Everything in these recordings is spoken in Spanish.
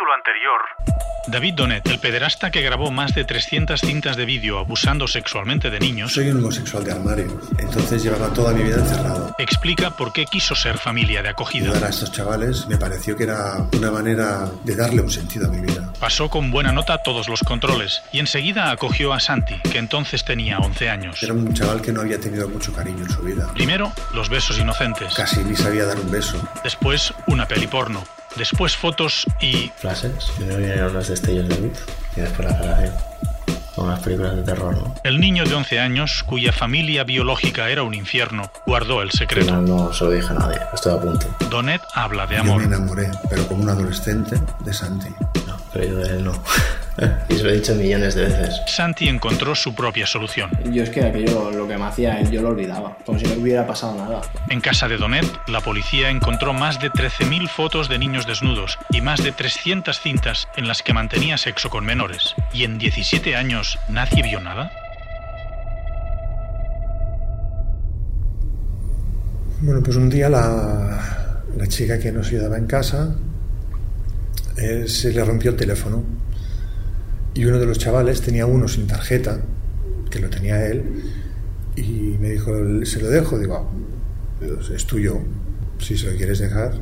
Capítulo anterior, David Donet, el pederasta que grabó más de 300 cintas de vídeo abusando sexualmente de niños, Soy un homosexual de armario, entonces llevaba toda mi vida encerrado. explica por qué quiso ser familia de acogida. Ayudar a estos chavales me pareció que era una manera de darle un sentido a mi vida. Pasó con buena nota todos los controles y enseguida acogió a Santi, que entonces tenía 11 años. Era un chaval que no había tenido mucho cariño en su vida. Primero, los besos inocentes. Casi ni sabía dar un beso. Después, una peli porno. Después, fotos y flashes. Primero vinieron los destellos de luz y después la grabación. Como las películas de terror, ¿no? el niño de 11 años, cuya familia biológica era un infierno, guardó el secreto. final no se lo dije a nadie, estoy a punto. Donet habla de Yo me amor. enamoré, pero como un adolescente, de Santi. No, pero yo de él no. y se lo he dicho millones de veces. Santi encontró su propia solución. Yo es que aquello, lo que me hacía él, yo lo olvidaba, como si no hubiera pasado nada. En casa de Donet, la policía encontró más de 13.000 fotos de niños desnudos y más de 300 cintas en las que mantenía sexo con menores. ¿Y en 17 años nadie vio nada? Bueno, pues un día la, la chica que nos ayudaba en casa eh, se le rompió el teléfono y uno de los chavales tenía uno sin tarjeta, que lo tenía él, y me dijo, se lo dejo, digo, "Ah, pues es tuyo, si se lo quieres dejar.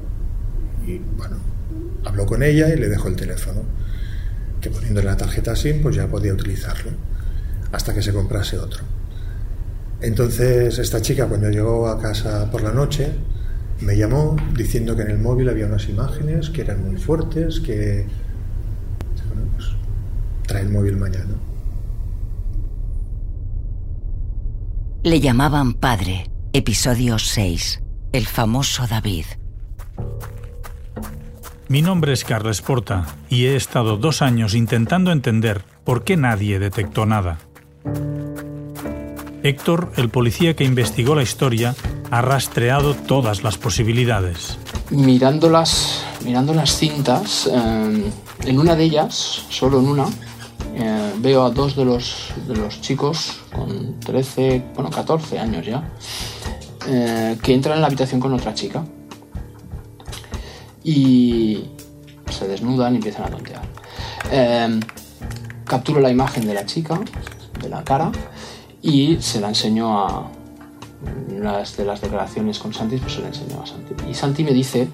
Y bueno, habló con ella y le dejó el teléfono, que poniéndole la tarjeta SIM pues ya podía utilizarlo, hasta que se comprase otro. Entonces esta chica cuando llegó a casa por la noche me llamó diciendo que en el móvil había unas imágenes que eran muy fuertes, que trae el móvil mañana. Le llamaban padre. Episodio 6. El famoso David. Mi nombre es Carles Porta y he estado dos años intentando entender por qué nadie detectó nada. Héctor, el policía que investigó la historia, ha rastreado todas las posibilidades. Mirando las, mirando las cintas, eh, en una de ellas, solo en una, eh, veo a dos de los, de los chicos con 13, bueno, 14 años ya, eh, que entran en la habitación con otra chica. Y se desnudan y empiezan a tontear. Eh, capturo la imagen de la chica, de la cara, y se la enseño a, unas de las declaraciones con Santi, pues se la enseñó a Santi. Y Santi me dice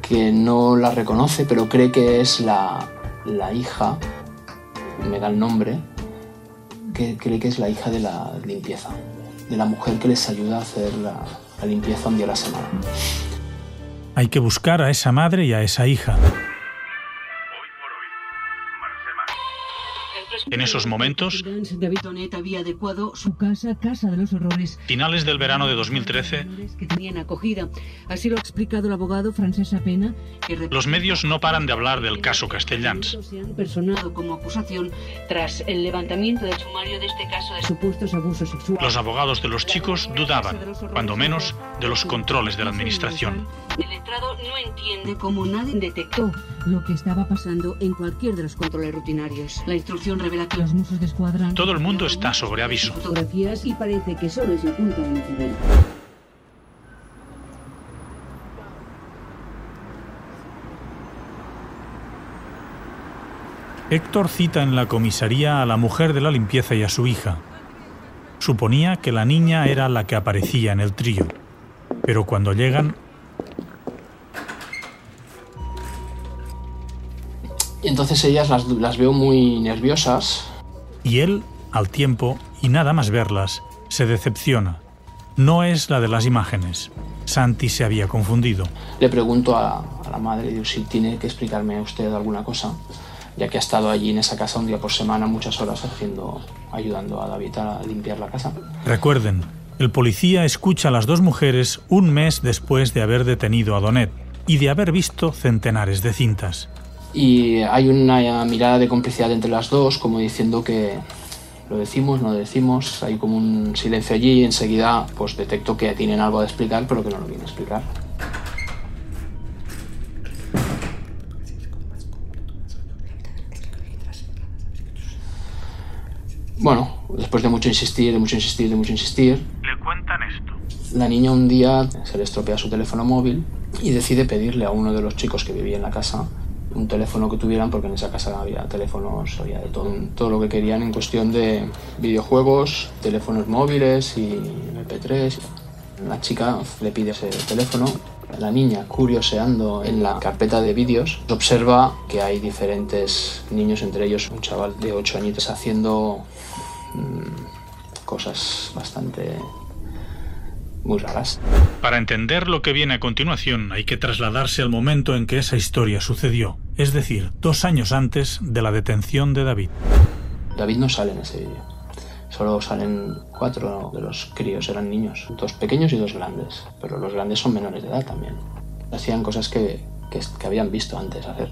que no la reconoce, pero cree que es la, la hija, me da el nombre, que cree que es la hija de la limpieza, de la mujer que les ayuda a hacer la, limpieza un día a la semana. Hay que buscar a esa madre y a esa hija. En esos momentos, David Donet había adecuado su casa, Casa de los Horrores, finales del verano de 2013, que tenían acogida. Así lo ha explicado el abogado Francesa Pena, que los medios no paran de hablar del caso Castellans. se han personado como acusación tras el levantamiento del sumario de este caso de supuestos abusos sexuales. Los abogados de los chicos dudaban, cuando menos, de los controles de la administración. El letrado no entiende cómo nadie detectó lo que estaba pasando en cualquier de los controles rutinarios. La instrucción revela que los Mossos de Escuadra... Todo el mundo está sobre aviso. Fotografías y parece que solo es el punto de incidente. Héctor cita en la comisaría a la mujer de la limpieza y a su hija. Suponía que la niña era la que aparecía en el trío, pero cuando llegan, Y entonces ellas las, las veo muy nerviosas. y él, al tiempo, y nada más verlas, se decepciona. No es la de las imágenes. Santi se había confundido. Le pregunto a, a la madre digo, si tiene que explicarme usted alguna cosa, ya que ha estado allí en esa casa un día por semana, muchas horas haciendo, ayudando a David a limpiar la casa. Recuerden, el policía escucha a las dos mujeres un mes después de haber detenido a Donet y de haber visto centenares de cintas. Y hay una mirada de complicidad entre las dos, como diciendo que lo decimos, no lo decimos, hay como un silencio allí y enseguida pues detecto que tienen algo de explicar, pero que no lo a explicar. Bueno, después de mucho insistir, de mucho insistir, de mucho insistir, Le cuentan esto. La niña un día se le estropea su teléfono móvil y decide pedirle a uno de los chicos que vivía en la casa un teléfono que tuvieran, porque en esa casa había teléfonos, había de todo, todo lo que querían en cuestión de videojuegos, teléfonos móviles y MP3. La chica le pide ese teléfono. La niña, curioseando en la carpeta de vídeos, observa que hay diferentes niños, entre ellos un chaval de 8 añitos, haciendo mmm, cosas bastante muy raras. Para entender lo que viene a continuación hay que trasladarse al momento en que esa historia sucedió, es decir, dos años antes de la detención de David. David no sale en ese vídeo. Solo salen cuatro de los críos, eran niños, dos pequeños y dos grandes, pero los grandes son menores de edad también. Hacían cosas que, que, que habían visto antes hacer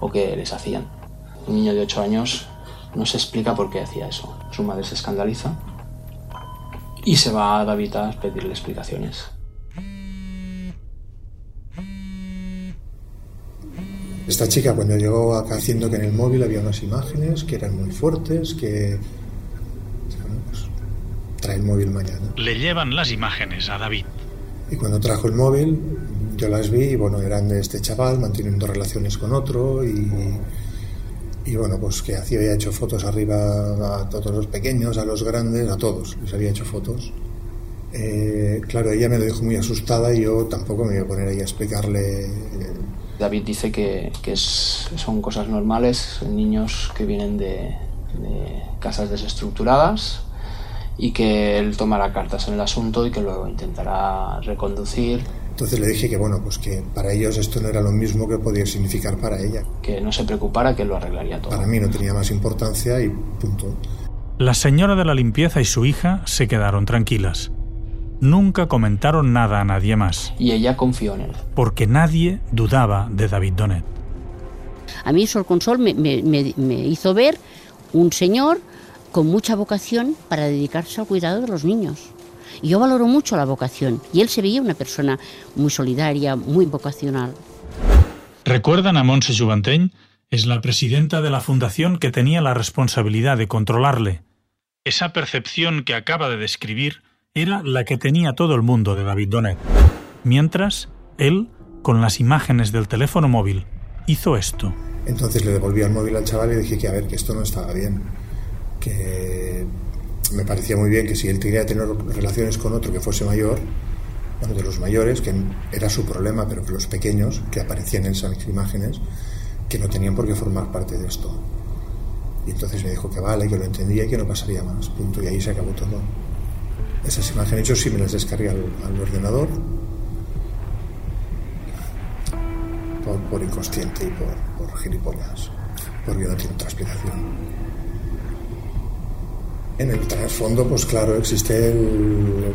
o que les hacían. Un niño de 8 años no se explica por qué hacía eso. Su madre se escandaliza y se va a David a pedirle explicaciones. Esta chica cuando llegó acá haciendo que en el móvil había unas imágenes que eran muy fuertes, que pues, trae el móvil mañana. Le llevan las imágenes a David. Y cuando trajo el móvil, yo las vi y bueno, eran de este chaval manteniendo relaciones con otro y, y bueno, pues que hacía, había hecho fotos arriba a todos los pequeños, a los grandes, a todos, les había hecho fotos. Eh, claro, ella me lo dijo muy asustada y yo tampoco me iba a poner ahí a explicarle. David dice que, que es, son cosas normales, niños que vienen de, de casas desestructuradas y que él tomará cartas en el asunto y que lo intentará reconducir. Entonces le dije que bueno, pues que para ellos esto no era lo mismo que podía significar para ella. Que no se preocupara, que lo arreglaría todo. Para mí no tenía más importancia y punto. La señora de la limpieza y su hija se quedaron tranquilas. Nunca comentaron nada a nadie más. Y ella confió en él. Porque nadie dudaba de David Donet. A mí Sol Consol me, me, me, me hizo ver un señor con mucha vocación para dedicarse al cuidado de los niños. Y yo valoro mucho la vocación. Y él se veía una persona muy solidaria, muy vocacional. ¿Recuerdan a Montse Juvanteny? Es la presidenta de la fundación que tenía la responsabilidad de controlarle. Esa percepción que acaba de describir era la que tenía todo el mundo de David Donet. Mientras, él, con las imágenes del teléfono móvil, hizo esto. Entonces le devolví el móvil al chaval y dije que a ver, que esto no estaba bien. Que me parecía muy bien que si él quería tener relaciones con otro que fuese mayor, bueno, de los mayores, que era su problema, pero los pequeños, que aparecían en esas imágenes, que no tenían por qué formar parte de esto. Y entonces me dijo que vale, que lo entendía y que no pasaría más. Punto. Y ahí se acabó todo. Esas imágenes yo sí me las descargué al, al ordenador por, inconsciente y por, por gilipollas, porque no tiene otra explicación. En el trasfondo, pues claro, existe.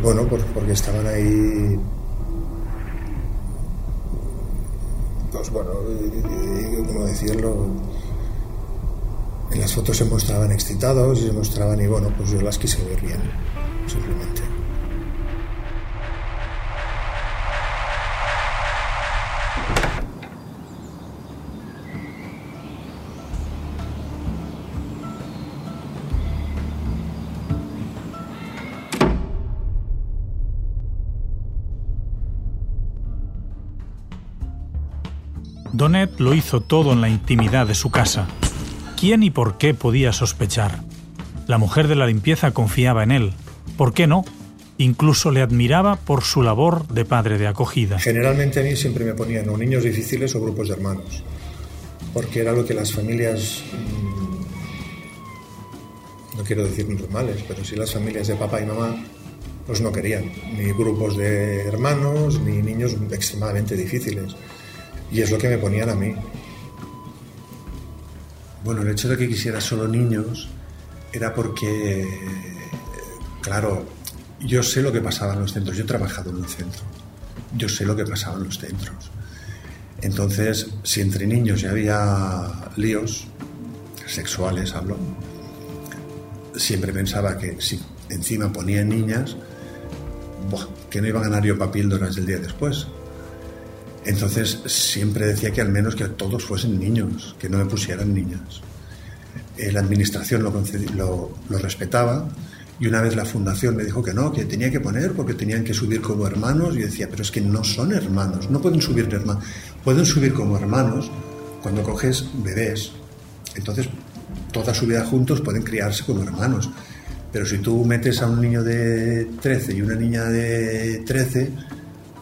Bueno, pues porque estaban ahí. Pues bueno, ¿cómo decirlo? En las fotos se mostraban excitados y se mostraban, y bueno, pues yo las quise ver bien, simplemente. Lo hizo todo en la intimidad de su casa. ¿Quién y por qué podía sospechar? La mujer de la limpieza confiaba en él. ¿Por qué no? Incluso le admiraba por su labor de padre de acogida. Generalmente a mí siempre me ponían o niños difíciles o grupos de hermanos, porque era lo que las familias, mmm, no quiero decir normales, pero sí las familias de papá y mamá, pues no querían, ni grupos de hermanos, ni niños extremadamente difíciles. Y es lo que me ponían a mí. Bueno, el hecho de que quisiera solo niños era porque, claro, yo sé lo que pasaba en los centros. Yo he trabajado en un centro. Yo sé lo que pasaba en los centros. Entonces, si entre niños ya había líos sexuales, hablo, siempre pensaba que si encima ponían niñas, buah, que no iba a ganar yo para píldoras el día después. Entonces siempre decía que al menos que todos fuesen niños, que no me pusieran niñas. Eh, la administración lo, lo, lo, respetaba Y una vez la fundación me dijo que no, que tenía que poner porque tenían que subir como hermanos. Y yo decía, pero es que no son hermanos, no pueden subir hermanos. Pueden subir como hermanos cuando coges bebés. Entonces, toda su vida juntos pueden criarse como hermanos. Pero si tú metes a un niño de 13 y una niña de 13,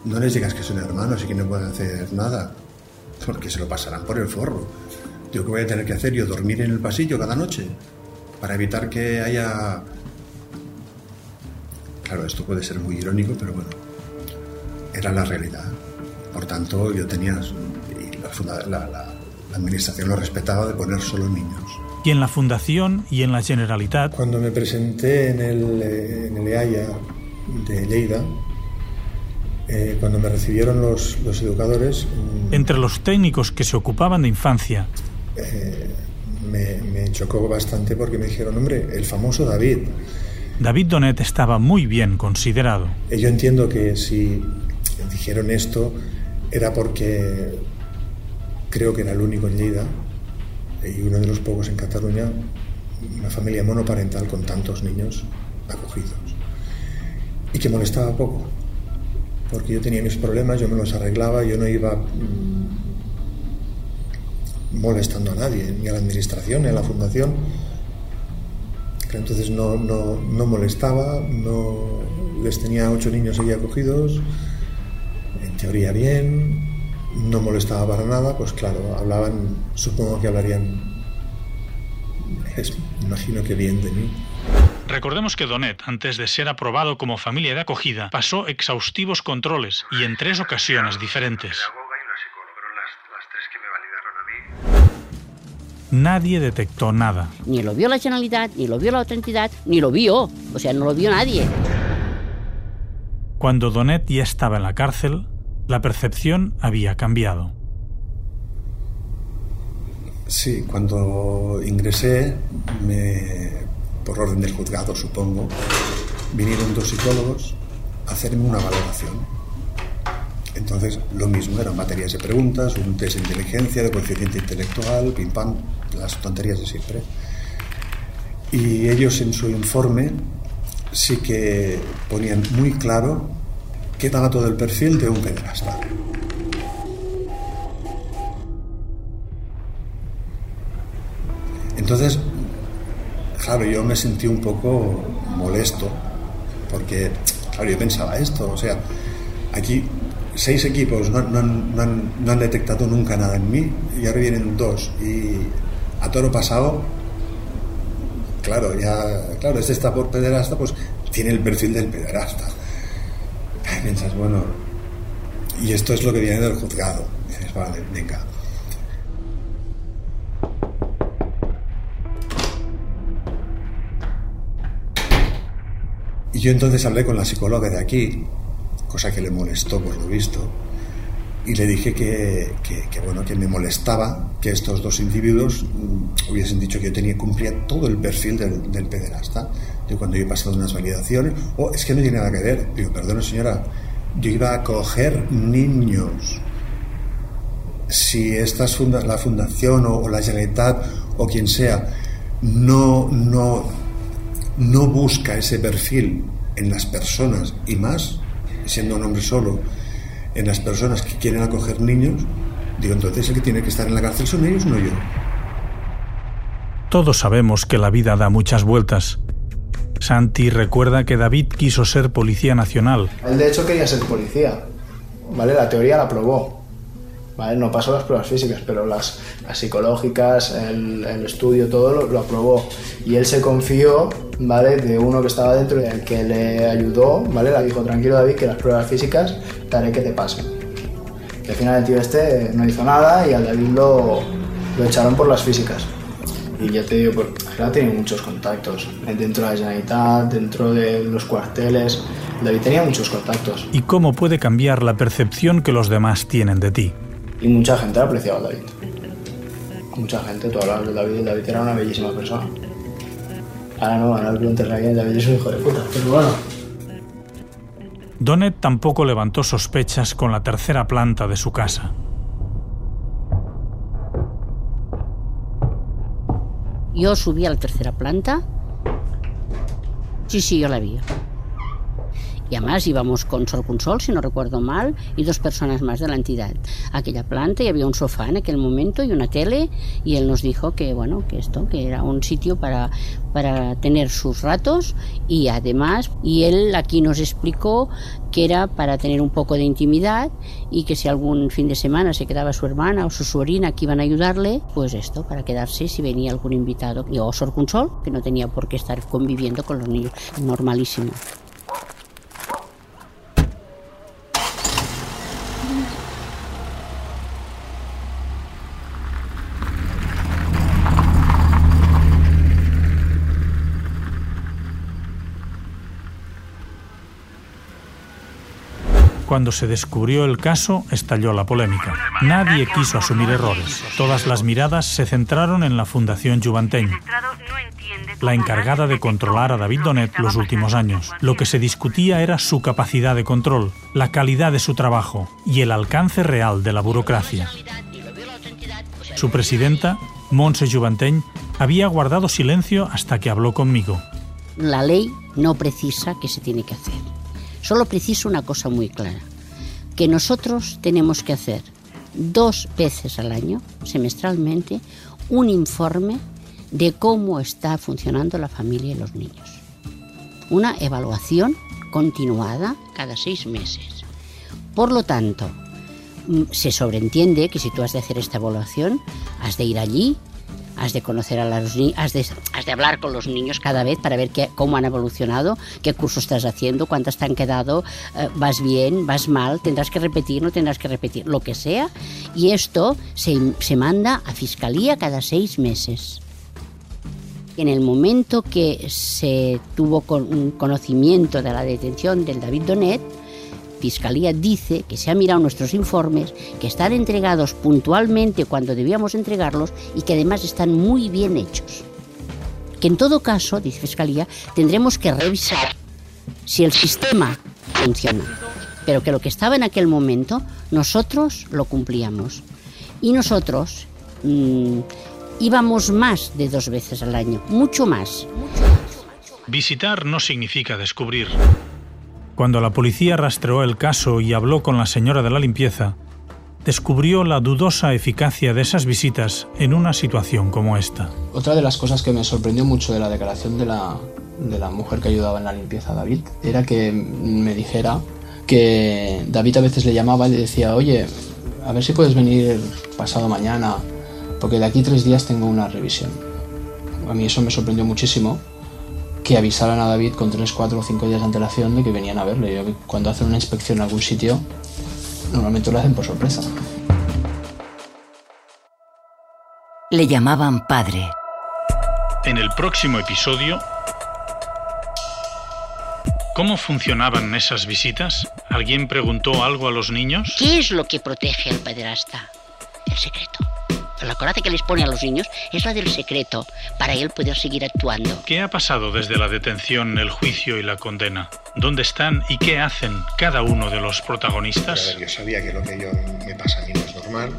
no les digas que son hermanos y que no pueden hacer nada, porque se lo pasarán por el forro. Yo que voy a tener que hacer yo dormir en el pasillo cada noche para evitar que haya... Claro, esto puede ser muy irónico, pero bueno, era la realidad. Por tanto, yo tenía... Y la, la, la, la administración lo respetaba de poner solo niños. Y en la Fundación y en la Generalitat. Cuando me presenté en el, en el EAIA de Lleida, eh, cuando me recibieron los, los educadores. Entre los técnicos que se ocupaban de infancia. Eh, me, me, chocó bastante porque me dijeron, hombre, el famoso David. David Donet estaba muy bien considerado. Y yo entiendo que si dijeron esto era porque creo que era el único en Lleida y uno de los pocos en Cataluña, una familia monoparental con tantos niños acogidos. Y que molestaba poco, porque yo tenía mis problemas, yo me los arreglaba, yo no iba molestando a nadie, ni a la administración, ni a la fundación. Entonces no, no, no molestaba, no les tenía ocho niños allí acogidos, en teoría bien, no molestaba para nada, pues claro, hablaban, supongo que hablarían, es, imagino que bien de mí. Recordemos que Donet, antes de ser aprobado como familia de acogida, pasó exhaustivos controles y en tres ocasiones diferentes. Nadie detectó nada. Ni lo vio la Generalitat, ni lo vio la otra entidad, ni lo vio. O sea, no lo vio nadie. Cuando Donet ya estaba en la cárcel, la percepción había cambiado. Sí, cuando ingresé, me, por orden del juzgado supongo, vinieron dos psicólogos a hacerme una valoración. Entonces, lo mismo, eran materias de preguntas, un test de inteligencia, de coeficiente intelectual, pim pam, las tonterías de siempre. Y ellos en su informe sí que ponían muy claro que daba todo el perfil de un pederasta. Entonces, claro, yo me sentí un poco molesto, porque, claro, yo pensaba esto, o sea, aquí seis equipos no, no, no, han, no, han, detectado nunca nada en mí y ahora vienen dos y a toro pasado claro ya claro este está por pederasta pues tiene el perfil del pederasta. Y piensas bueno y esto es lo que viene del juzgado. Y dices vale venga yo entonces hablé con la psicóloga de aquí cosa que le molestó por lo visto, y le dije que, que, bueno, que me molestaba que estos dos individuos mm, hubiesen dicho que yo tenía cumplía todo el perfil del, pederasta. Yo cuando yo he pasado unas validaciones, oh, es que no tiene nada que ver. Digo, perdona señora, yo iba a coger niños. Si esta es funda la fundación o, o, la Generalitat o quien sea no, no, no busca ese perfil en las personas y más, siendo un hombre solo, en las personas que quieren acoger niños, digo, entonces el que tiene que estar en la cárcel son ellos, no yo. Todos sabemos que la vida da muchas vueltas. Santi recuerda que David quiso ser policía nacional. Él de hecho quería ser policía, ¿vale? La teoría la probó, ¿vale? No pasó las pruebas físicas, pero las, las psicológicas, el, el, estudio, todo lo, lo, aprobó. Y él se confió, ¿vale? De uno que estaba dentro, el que le ayudó, ¿vale? Le dijo, tranquilo David, que las pruebas físicas te haré que te pasen. Y al final el tío este no hizo nada y al David lo, lo echaron por las físicas. Y ya te digo, pues, ha tenido muchos contactos dentro de la Generalitat, dentro de los cuarteles. David tenía muchos contactos. ¿Y cómo puede cambiar la percepción que los demás tienen de ti? Y mucha gente apreciaba a David. Mucha gente, tú hablabas de David y David era una bellísima persona. Ahora no, ahora preguntas a alguien, David es un hijo de puta, pero bueno. Donet tampoco levantó sospechas con la tercera planta de su casa. Yo subí a la tercera planta Sí, sí, yo la vi. Y además íbamos con Sol Consol, si no recuerdo mal, y dos personas más de la entidad. Aquella planta y había un sofá en aquel momento y una tele y él nos dijo que bueno, que esto, que era un sitio para, para tener sus ratos y además, y él aquí nos explicó que era para tener un poco de intimidad y que si algún fin de semana se quedaba su hermana o su sobrina que iban a ayudarle, pues esto, para quedarse si venía algún invitado. Y o Sor Consol, que no tenía por qué estar conviviendo con los niños, normalísimo. Cuando se descubrió el caso, estalló la polémica. Nadie quiso asumir errores. Todas las miradas se centraron en la Fundación Juvanteny, la encargada de controlar a David Donet los últimos años. Lo que se discutía era su capacidad de control, la calidad de su trabajo y el alcance real de la burocracia. Su presidenta, Montse Juvanteny, había guardado silencio hasta que habló conmigo. La ley no precisa qué se tiene que hacer. Solo preciso una cosa muy clara, que nosotros tenemos que hacer dos veces al año, semestralmente, un informe de cómo está funcionando la familia y los niños. Una evaluación continuada cada seis meses. Por lo tanto, mm, se sobreentiende que si tú has de hacer esta evaluación, has de ir allí, has de conocer a los niños, has de, has de hablar con los niños cada vez para ver qué, cómo han evolucionado, qué curso estás haciendo, cuántas te han quedado, eh, vas bien, vas mal, tendrás que repetir, no tendrás que repetir, lo que sea. Y esto se, se manda a fiscalía cada seis meses. En el momento que se tuvo con, conocimiento de la detención del David Donet, Fiscalía dice que se han mirado nuestros informes, que están entregados puntualmente cuando debíamos entregarlos y que además están muy bien hechos. Que en todo caso, dice Fiscalía, tendremos que revisar si el sistema funciona, pero que lo que estaba en aquel momento nosotros lo cumplíamos. Y nosotros mmm, íbamos más de dos veces al año, mucho más. Visitar no significa descubrir. Cuando la policía rastreó el caso y habló con la señora de la limpieza, descubrió la dudosa eficacia de esas visitas en una situación como esta. Otra de las cosas que me sorprendió mucho de la declaración de la, de la mujer que ayudaba en la limpieza David era que me dijera que David a veces le llamaba y le decía, oye, a ver si puedes venir pasado mañana, porque de aquí tres días tengo una revisión. A mí eso me sorprendió muchísimo que avisaran a David con 3, 4 o 5 días de antelación de que venían a verle. Yo, cuando hacen una inspección en algún sitio, normalmente lo hacen por sorpresa. Le llamaban padre. En el próximo episodio, ¿cómo funcionaban esas visitas? ¿Alguien preguntó algo a los niños? ¿Qué es lo que protege al pederasta? El secreto la coraza que les pone a los niños es la del secreto, para él poder seguir actuando. ¿Qué ha pasado desde la detención, el juicio y la condena? ¿Dónde están y qué hacen cada uno de los protagonistas? Ver, yo sabía que lo que yo me pasa a mí no es normal,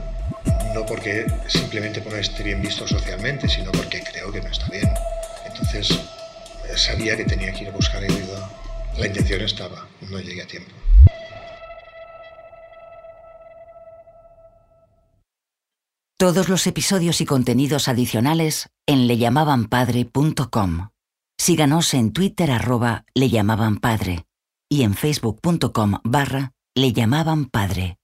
no porque simplemente no esté bien visto socialmente, sino porque creo que no está bien. Entonces sabía que tenía que ir a buscar ayuda. La intención estaba, no llegué a tiempo. Todos los episodios y contenidos adicionales en leyamabanpadre.com. Síganos en Twitter arroba leyamabanpadre y en facebook.com barra leyamabanpadre.